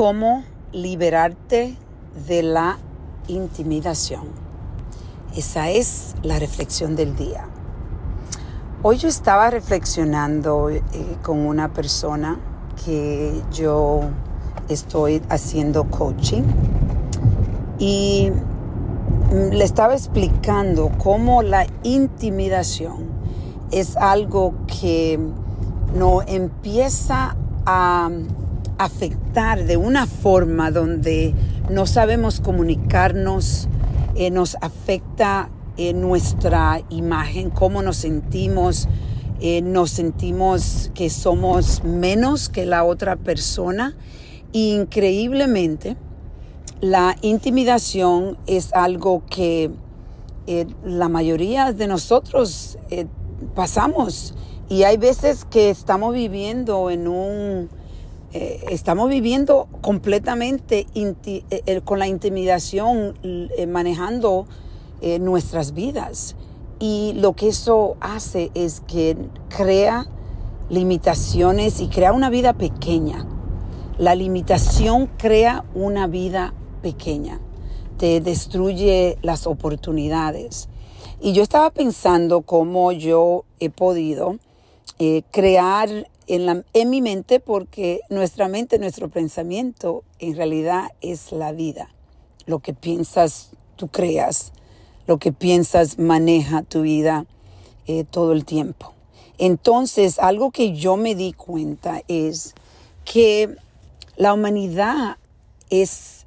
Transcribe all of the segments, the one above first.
cómo liberarte de la intimidación. Esa es la reflexión del día. Hoy yo estaba reflexionando eh, con una persona que yo estoy haciendo coaching y le estaba explicando cómo la intimidación es algo que nos empieza a afectar de una forma donde no sabemos comunicarnos, eh, nos afecta eh, nuestra imagen, cómo nos sentimos, eh, nos sentimos que somos menos que la otra persona. increíblemente, la intimidación es algo que la mayoría de nosotros pasamos y hay veces que estamos viviendo en un eh, estamos viviendo completamente eh, eh, con la intimidación manejando nuestras vidas. Y lo que eso hace es que crea limitaciones y crea una vida pequeña. La limitación crea una vida pequeña, te destruye las oportunidades. Y yo estaba pensando cómo yo he podido crear en, mi mente porque nuestra mente, nuestro pensamiento en realidad es la vida. Lo que piensas, tú creas. Lo que piensas maneja tu vida eh, todo el tiempo. Entonces, algo que yo me di cuenta es que la humanidad es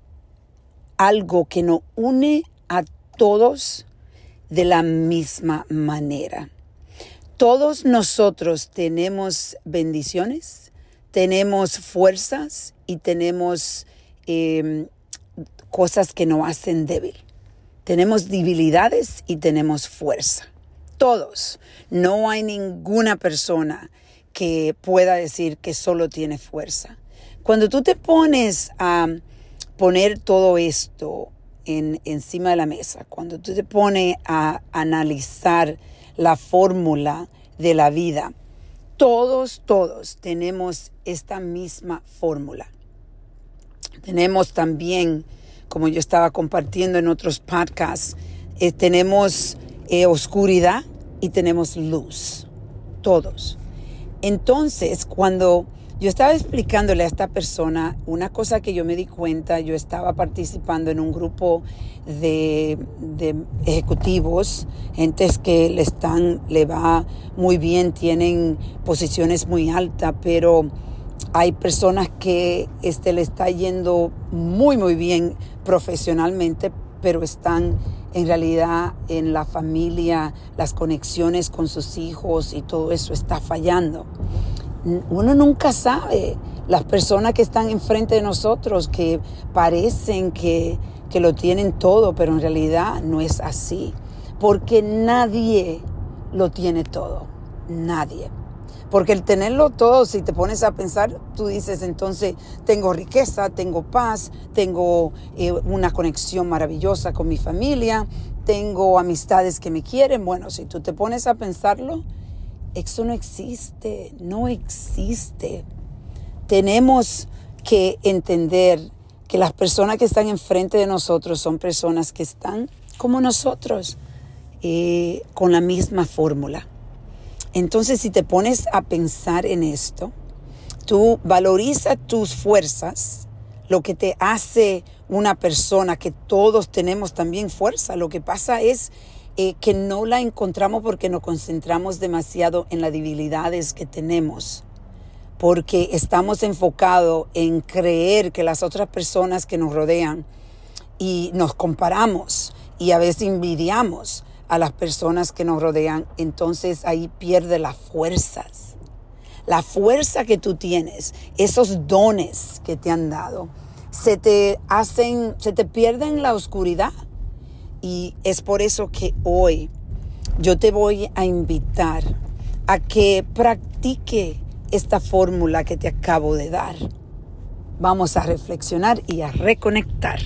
algo que nos une a todos de la misma manera. Todos nosotros tenemos bendiciones, tenemos fuerzas y tenemos em, cosas que nos hacen débil. Tenemos debilidades y tenemos fuerza. Todos. No hay ninguna persona que pueda decir que solo tiene fuerza. Cuando tú te pones a poner todo esto en, encima de la mesa, cuando tú te pones a analizar la fórmula de la vida. Todos, todos tenemos esta misma fórmula. Tenemos también, como yo estaba compartiendo en otros podcasts, eh, tenemos eh, oscuridad y tenemos luz. Todos. Entonces, cuando yo estaba explicándole a esta persona una cosa que yo me di cuenta, yo estaba participando en un grupo de, ejecutivos, gentes que le están, le va muy bien, tienen posiciones muy altas, pero hay personas que este, le está yendo muy, muy bien profesionalmente, pero están en realidad en la familia, las conexiones con sus hijos y todo eso está fallando uno nunca sabe. Las personas que están enfrente de nosotros, que parecen que, que lo tienen todo, pero en realidad no es así. Porque nadie lo tiene todo. Nadie. Porque el tenerlo todo, si te pones a pensar, tú dices, entonces tengo riqueza, tengo paz, tengo eh, una conexión maravillosa con mi familia, tengo amistades que me quieren. Bueno, si tú te pones a pensarlo, eso no existe, no existe. Tenemos que entender que las personas que están enfrente de nosotros son personas que están como nosotros, eh, con la misma fórmula. Entonces, si te pones a pensar en esto, tú valoriza tus fuerzas, lo que te hace una persona, que todos tenemos también fuerza. Lo que pasa es eh, que no la encontramos porque nos concentramos demasiado en las debilidades que tenemos, porque estamos enfocados en creer que las otras personas que nos rodean y nos comparamos y a veces envidiamos a las personas que nos rodean, entonces ahí pierde las fuerzas. La fuerza que tú tienes, esos dones que te han dado, se te hacen, se te pierden en la oscuridad y es por eso que hoy yo te voy a invitar a que practique esta fórmula que te acabo de dar. Vamos a reflexionar y a reconectar.